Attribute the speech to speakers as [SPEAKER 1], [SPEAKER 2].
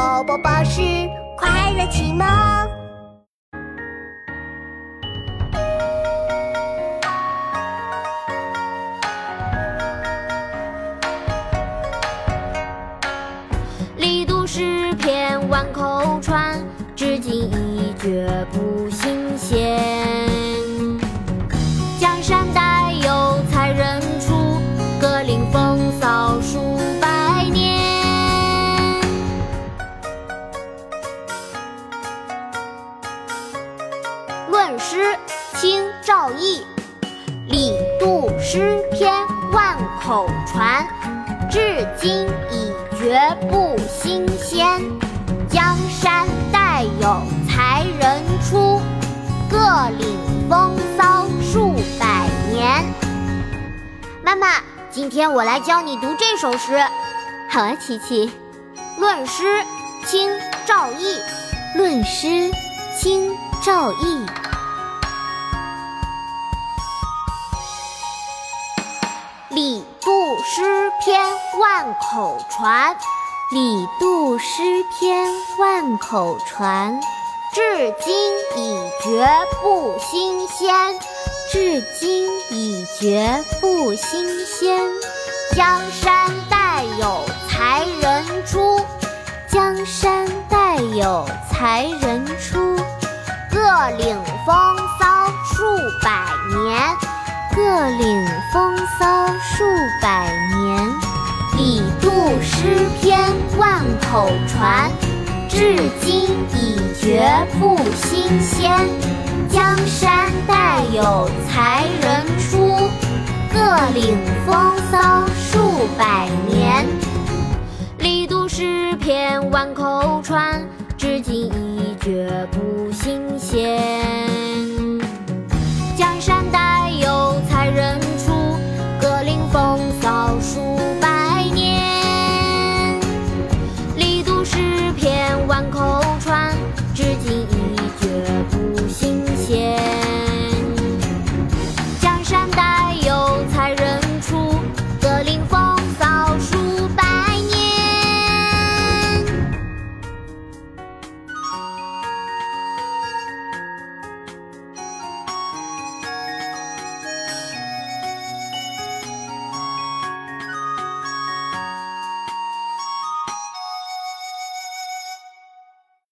[SPEAKER 1] 宝宝巴士快乐启蒙。
[SPEAKER 2] 力读诗篇万口传，至今一绝不新鲜。江山代有才人出，各领风骚诗，清·赵翼。李杜诗篇万口传，至今已绝不新鲜。江山代有才人出，各领风骚数百年。妈妈，今天我来教你读这首诗。
[SPEAKER 3] 好啊，琪琪。
[SPEAKER 2] 论诗，清·赵翼。
[SPEAKER 3] 论诗，清·赵翼。
[SPEAKER 2] 李杜诗篇万口传，
[SPEAKER 3] 李杜诗篇万口传，
[SPEAKER 2] 至今已绝不新鲜。
[SPEAKER 3] 至今已绝不新鲜。
[SPEAKER 2] 江山代有才人出，
[SPEAKER 3] 江山代有才人出，
[SPEAKER 2] 各领风骚数百年。
[SPEAKER 3] 各领风
[SPEAKER 2] 口传，至今已绝不新鲜。江山代有才人出，各领风骚数百年。李杜诗篇万口传，至今已绝不新鲜。